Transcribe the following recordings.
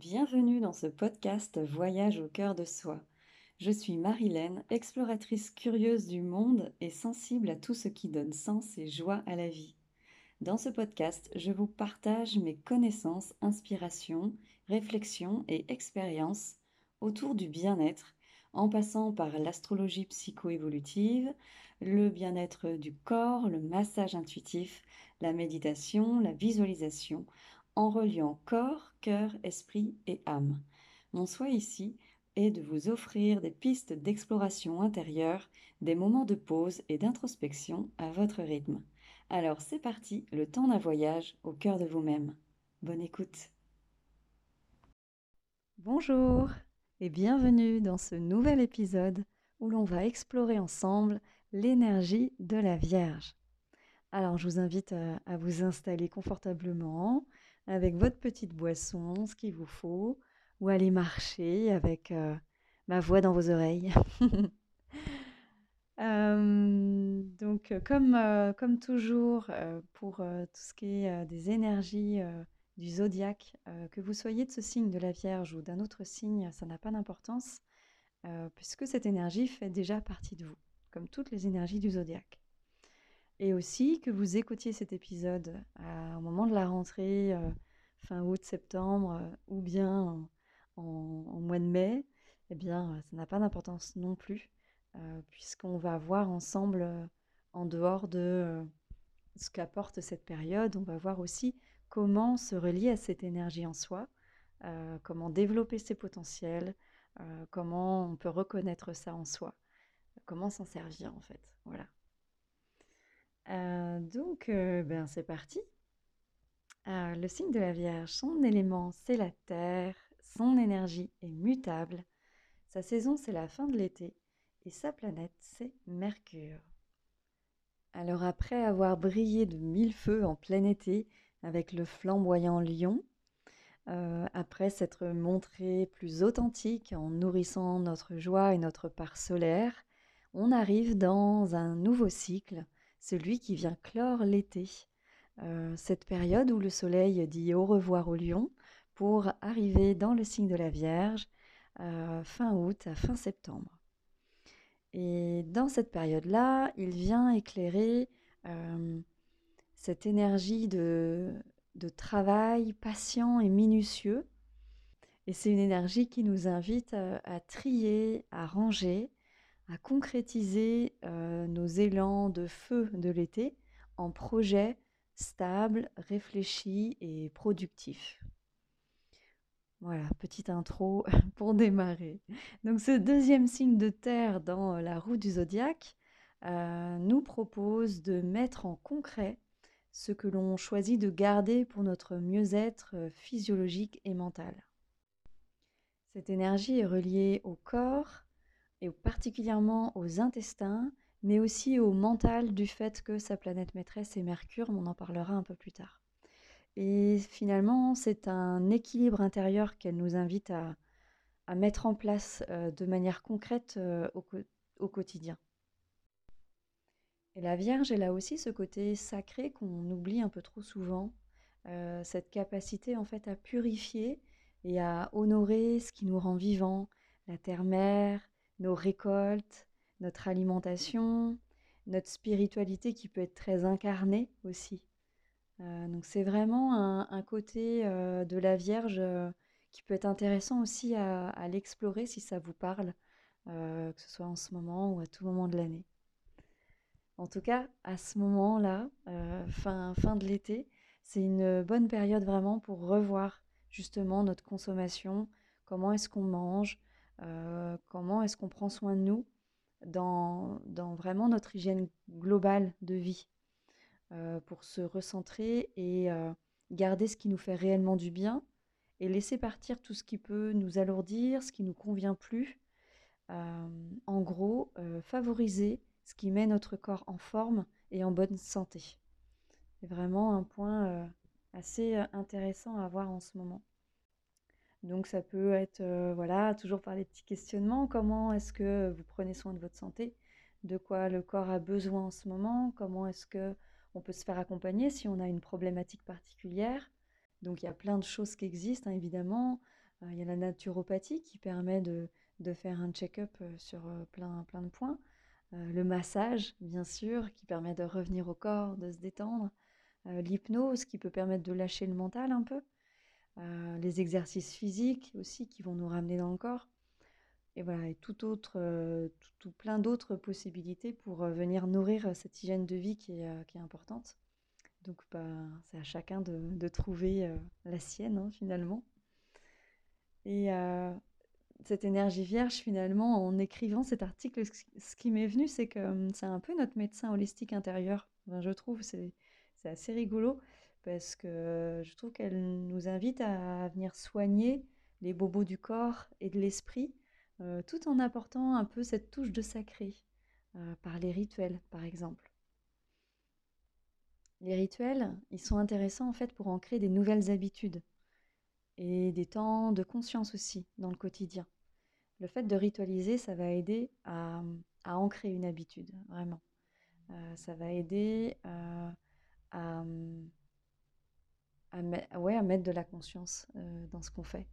Bienvenue dans ce podcast Voyage au cœur de soi. Je suis Marilène, exploratrice curieuse du monde et sensible à tout ce qui donne sens et joie à la vie. Dans ce podcast, je vous partage mes connaissances, inspirations, réflexions et expériences autour du bien-être, en passant par l'astrologie psycho-évolutive, le bien-être du corps, le massage intuitif, la méditation, la visualisation, en reliant corps, cœur, esprit et âme. Mon souhait ici est de vous offrir des pistes d'exploration intérieure, des moments de pause et d'introspection à votre rythme. Alors c'est parti, le temps d'un voyage au cœur de vous-même. Bonne écoute. Bonjour et bienvenue dans ce nouvel épisode où l'on va explorer ensemble l'énergie de la Vierge. Alors je vous invite à, à vous installer confortablement, avec votre petite boisson, ce qu'il vous faut, ou aller marcher avec euh, ma voix dans vos oreilles. Euh, donc, comme, euh, comme toujours, pour tout ce qui est des énergies du zodiaque, que vous soyez de ce signe de la Vierge ou d'un autre signe, ça n'a pas d'importance, puisque cette énergie fait déjà partie de vous, comme toutes les énergies du zodiaque. Et aussi que vous écoutiez cet épisode au moment de la rentrée, euh, fin août, septembre, euh, ou bien en, mois de mai, eh bien, ça n'a pas d'importance non plus, euh, puisqu'on va voir ensemble, en dehors de ce qu'apporte cette période, on va voir aussi comment se relier à cette énergie en soi, comment développer ses potentiels, comment on peut reconnaître ça en soi, comment s'en servir en fait. Voilà. Euh, donc, euh, ben, c'est parti. Euh, le signe de la Vierge, son élément, c'est la terre, son énergie est mutable, sa saison, c'est la fin de l'été, et sa planète, c'est Mercure. Alors après avoir brillé de mille feux en plein été avec le flamboyant lion, après s'être montré plus authentique en nourrissant notre joie et notre part solaire, on arrive dans un nouveau cycle celui qui vient clore l'été, euh, cette période où le soleil dit au revoir au lion pour arriver dans le signe de la Vierge euh, fin août à fin septembre. Et dans cette période-là, il vient éclairer euh, cette énergie de, de travail patient et minutieux. Et c'est une énergie qui nous invite à trier, à ranger, à concrétiser euh, nos élans de feu de l'été en projets stables, réfléchis et productifs. Voilà, petite intro pour démarrer. Donc ce deuxième signe de terre dans la roue du zodiaque euh, nous propose de mettre en concret ce que l'on choisit de garder pour notre mieux-être physiologique et mental. Cette énergie est reliée au corps, et particulièrement aux intestins, mais aussi au mental du fait que sa planète maîtresse est Mercure, on en parlera un peu plus tard. Et finalement, c'est un équilibre intérieur qu'elle nous invite à, mettre en place euh, de manière concrète euh, au, quotidien. Et la Vierge, elle a aussi ce côté sacré qu'on oublie un peu trop souvent, euh, cette capacité en fait à purifier et à honorer ce qui nous rend vivants, la terre-mère, nos récoltes, notre alimentation, notre spiritualité qui peut être très incarnée aussi. Euh, donc c'est vraiment un, côté euh, de la Vierge euh, qui peut être intéressant aussi à, l'explorer si ça vous parle, que ce soit en ce moment ou à tout moment de l'année. En tout cas, à ce moment-là, fin, fin de l'été, c'est une bonne période vraiment pour revoir justement notre consommation, comment est-ce qu'on mange, euh, comment est-ce qu'on prend soin de nous dans, vraiment notre hygiène globale de vie euh, pour se recentrer et euh, garder ce qui nous fait réellement du bien et laisser partir tout ce qui peut nous alourdir, ce qui nous convient plus. en gros, favoriser ce qui met notre corps en forme et en bonne santé. C'est vraiment un point assez intéressant à voir en ce moment. Donc ça peut être, voilà, toujours par les petits questionnements, comment est-ce que vous prenez soin de votre santé, de quoi le corps a besoin en ce moment, comment est-ce que on peut se faire accompagner si on a une problématique particulière? Donc il y a plein de choses qui existent, hein, évidemment. il y a la naturopathie qui permet de, faire un check-up sur plein, plein de points. le massage, bien sûr, qui permet de revenir au corps, de se détendre. L'hypnose qui peut permettre de lâcher le mental un peu. Les exercices physiques aussi qui vont nous ramener dans le corps. Et voilà, et tout autre, tout, plein d'autres possibilités pour venir nourrir cette hygiène de vie qui est, qui est importante. Donc, bah, c'est à chacun de, trouver la sienne, hein, finalement. Et cette énergie vierge, finalement, en écrivant cet article, ce qui m'est venu, c'est que c'est un peu notre médecin holistique intérieur. je trouve, c'est assez rigolo parce que je trouve qu'elle nous invite à venir soigner les bobos du corps et de l'esprit, tout en apportant un peu cette touche de sacré par les rituels, par exemple. Les rituels, ils sont intéressants en fait pour ancrer des nouvelles habitudes et des temps de conscience aussi dans le quotidien. Le fait de ritualiser, ça va aider à, ancrer une habitude, vraiment. Ça va aider euh, à, ouais, à mettre de la conscience euh, dans ce qu'on fait.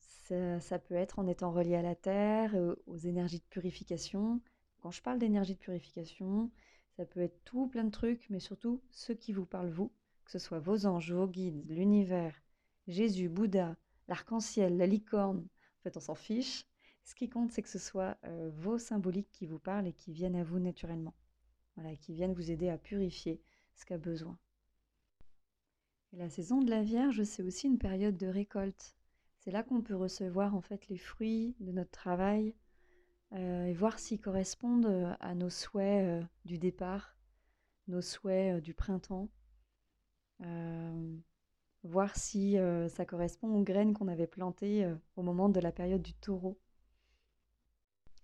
Ça, ça, peut être en étant relié à la terre, aux énergies de purification. Quand je parle d'énergie de purification, ça peut être tout plein de trucs, mais surtout ceux qui vous parlent vous, que ce soit vos anges, vos guides, l'univers, Jésus, Bouddha, l'arc-en-ciel, la licorne, en fait on s'en fiche. Ce qui compte, c'est que ce soit euh, vos symboliques qui vous parlent et qui viennent à vous naturellement. Voilà, qui viennent vous aider à purifier ce qu'a besoin. La saison de la Vierge, c'est aussi une période de récolte. C'est là qu'on peut recevoir en fait les fruits de notre travail euh, et voir s'ils correspondent euh, à nos souhaits du départ, nos souhaits du printemps voir si ça correspond aux graines qu'on avait plantées au moment de la période du taureau.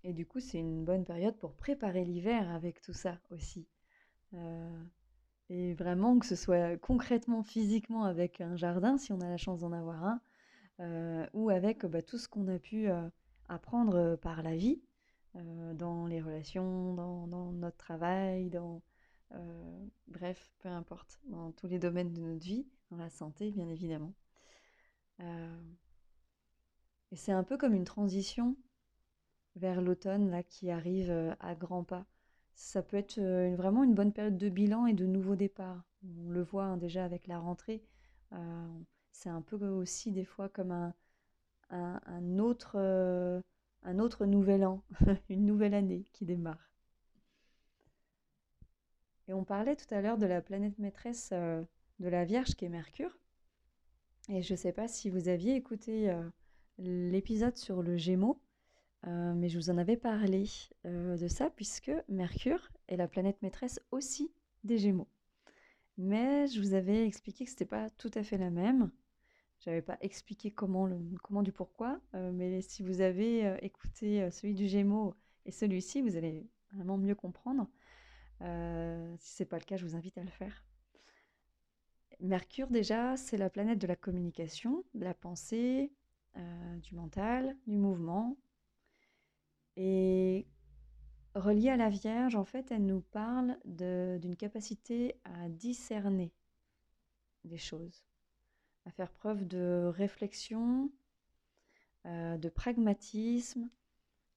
Et du coup, c'est une bonne période pour préparer l'hiver avec tout ça aussi. Et vraiment que ce soit concrètement, physiquement avec un jardin, si on a la chance d'en avoir un, ou avec bah, tout ce qu'on a pu apprendre par la vie, dans les relations, dans, dans notre travail, dans... bref, peu importe, dans tous les domaines de notre vie dans la santé, bien évidemment. Euh, et c'est un peu comme une transition vers l'automne là qui arrive euh, à grands pas. Ça peut être euh, vraiment une bonne période de bilan et de nouveau départ. On le voit hein, déjà avec la rentrée. c'est un peu aussi des fois comme un, autre, un autre nouvel an, une nouvelle année qui démarre. Et on parlait tout à l'heure de la planète maîtresse de la Vierge qui est Mercure. Et je ne sais pas si vous aviez écouté euh, l'épisode sur le Gémeaux, euh, mais je vous en avais parlé euh, de ça puisque Mercure est la planète maîtresse aussi des Gémeaux. Mais je vous avais expliqué que ce n'était pas tout à fait la même. Je n'avais pas expliqué comment, du pourquoi, mais si vous avez écouté celui du Gémeaux et celui-ci, vous allez vraiment mieux comprendre. si ce n'est pas le cas, je vous invite à le faire. Mercure, déjà, c'est la planète de la communication, de la pensée, euh, du mental, du mouvement. Et reliée à la Vierge, en fait, elle nous parle d'une capacité à discerner des choses, à faire preuve de réflexion, euh, de pragmatisme.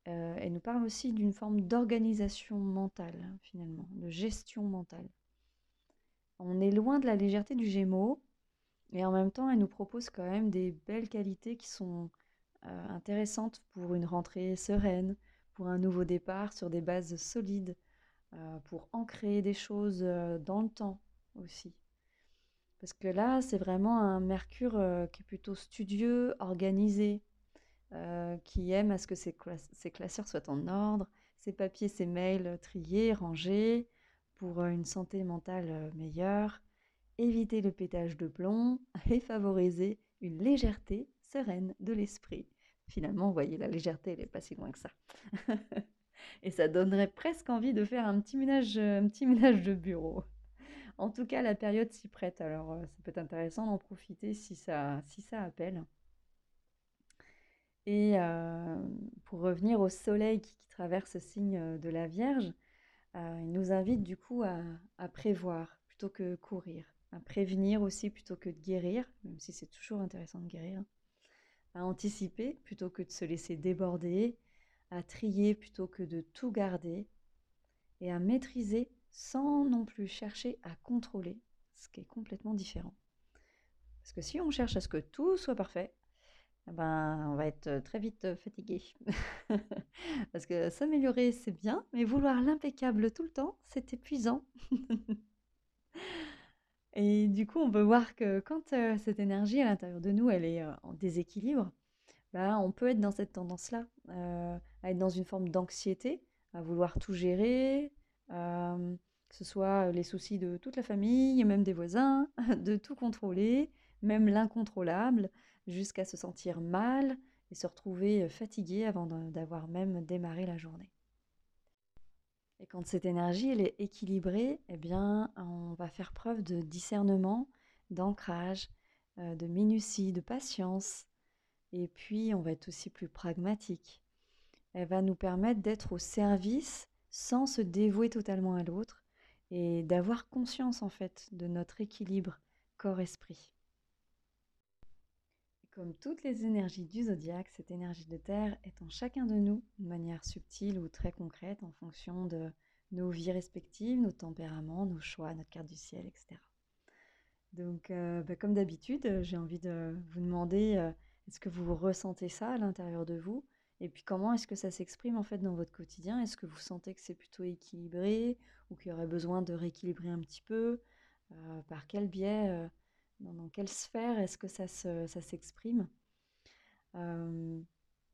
Euh, elle nous parle aussi d'une forme d'organisation mentale, finalement, de gestion mentale. On est loin de la légèreté du Gémeaux, et en même temps, elle nous propose quand même des belles qualités qui sont euh, intéressantes pour une rentrée sereine, pour un nouveau départ sur des bases solides, euh, pour ancrer des choses euh, dans le temps aussi. Parce que là, c'est vraiment un Mercure qui est plutôt studieux, organisé, qui aime à ce que ses, ses, classeurs soient en ordre, ses papiers, ses mails triés, rangés, pour une santé mentale meilleure, éviter le pétage de plomb et favoriser une légèreté sereine de l'esprit. Finalement, vous voyez, la légèreté, elle n'est pas si loin que ça. et ça donnerait presque envie de faire un petit ménage, un petit ménage de bureau. En tout cas, la période s'y prête, alors ça peut être intéressant d'en profiter si ça, si ça appelle. Et pour revenir au soleil qui, traverse le signe de la Vierge, euh, il nous invite du coup à, prévoir plutôt que courir, à prévenir aussi plutôt que de guérir, même si c'est toujours intéressant de guérir. À anticiper plutôt que de se laisser déborder, à trier plutôt que de tout garder, et à maîtriser sans non plus chercher à contrôler, ce qui est complètement différent. Parce que si on cherche à ce que tout soit parfait, eh ben, on va être très vite fatigué. Parce que s'améliorer, c'est bien, mais vouloir l'impeccable tout le temps, c'est épuisant. Et du coup, on peut voir que quand cette énergie à l'intérieur de nous, elle est en déséquilibre, bah, on peut être dans cette tendance-là, à être dans une forme d'anxiété, à vouloir tout gérer, que ce soit les soucis de toute la famille, même des voisins, de tout contrôler, même l'incontrôlable, jusqu'à se sentir mal et se retrouver fatigué avant d'avoir même démarré la journée. Et quand cette énergie est équilibrée, eh bien, on va faire preuve de discernement, d'ancrage, euh, de minutie, de patience. Et puis, on va être aussi plus pragmatique. Elle va nous permettre d'être au service sans se dévouer totalement à l'autre et d'avoir conscience en fait de notre équilibre corps-esprit. Comme toutes les énergies du zodiaque, cette énergie de terre est en chacun de nous de manière subtile ou très concrète en fonction de nos vies respectives, nos tempéraments, nos choix, notre carte du ciel, etc. Donc, euh, bah, comme d'habitude, j'ai envie de vous demander euh, est-ce que vous ressentez ça à l'intérieur de vous? Et puis, comment est-ce que ça s'exprime en fait dans votre quotidien? Est-ce que vous sentez que c'est plutôt équilibré ou qu'il y aurait besoin de rééquilibrer un petit peu? Euh, Par quel biais dans, quelle sphère est-ce que ça, s'exprime? Euh,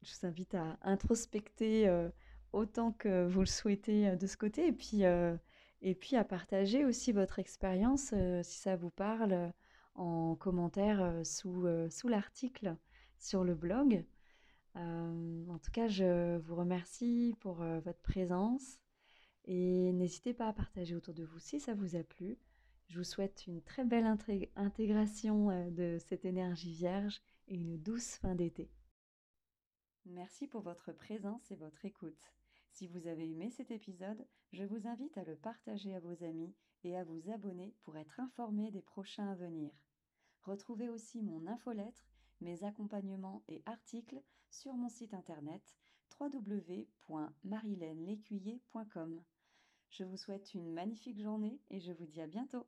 Je vous invite à introspecter euh, autant que vous le souhaitez euh, de ce côté et puis, à partager aussi votre expérience si ça vous parle en commentaire sous l'article sur le blog. en tout cas, je vous remercie pour votre présence et n'hésitez pas à partager autour de vous si ça vous a plu. Je vous souhaite une très belle intégration euh, de cette énergie vierge et une douce fin d'été. Merci pour votre présence et votre écoute. Si vous avez aimé cet épisode, je vous invite à le partager à vos amis et à vous abonner pour être informé des prochains à venir. Retrouvez aussi mon infolettre, mes accompagnements et articles sur mon site internet www.marilènelécuyer.com. Je vous souhaite une magnifique journée et je vous dis à bientôt.